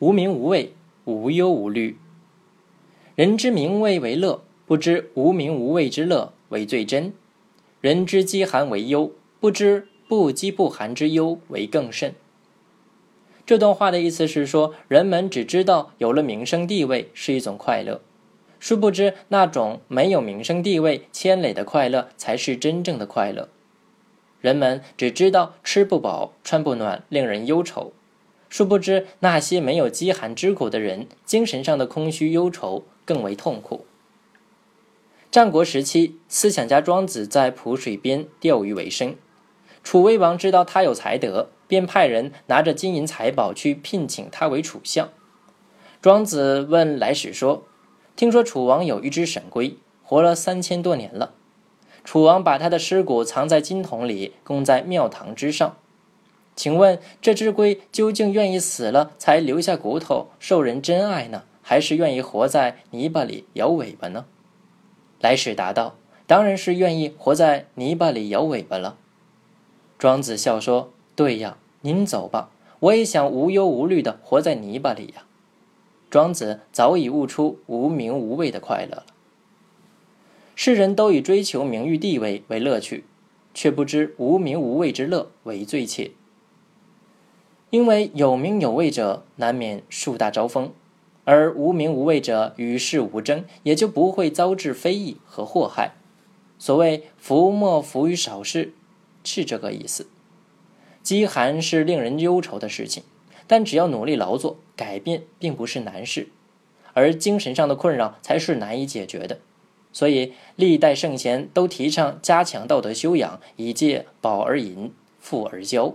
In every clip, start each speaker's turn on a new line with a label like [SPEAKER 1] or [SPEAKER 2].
[SPEAKER 1] 无名无畏，无忧无虑。人之名位为乐，不知无名无畏之乐为最真；人之饥寒为忧，不知不饥不寒之忧为更甚。这段话的意思是说，人们只知道有了名声地位是一种快乐，殊不知那种没有名声地位、牵累的快乐才是真正的快乐。人们只知道吃不饱、穿不暖，令人忧愁。殊不知，那些没有饥寒之苦的人，精神上的空虚忧愁更为痛苦。战国时期，思想家庄子在濮水边钓鱼为生。楚威王知道他有才德，便派人拿着金银财宝去聘请他为楚相。庄子问来使说：“听说楚王有一只神龟，活了三千多年了。楚王把他的尸骨藏在金桶里，供在庙堂之上。”请问这只龟究竟愿意死了才留下骨头受人珍爱呢，还是愿意活在泥巴里摇尾巴呢？来使答道：“当然是愿意活在泥巴里摇尾巴了。”庄子笑说：“对呀，您走吧，我也想无忧无虑地活在泥巴里呀。”庄子早已悟出无名无畏的快乐了。世人都以追求名誉地位为乐趣，却不知无名无畏之乐为最切。因为有名有位者难免树大招风，而无名无位者与世无争，也就不会遭致非议和祸害。所谓“福莫福于少事”，是这个意思。饥寒是令人忧愁的事情，但只要努力劳作，改变并不是难事，而精神上的困扰才是难以解决的。所以，历代圣贤都提倡加强道德修养，以戒饱而淫，富而骄。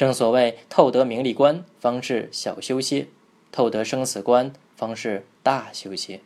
[SPEAKER 1] 正所谓透得名利观，方是小修些；透得生死观，方是大修些。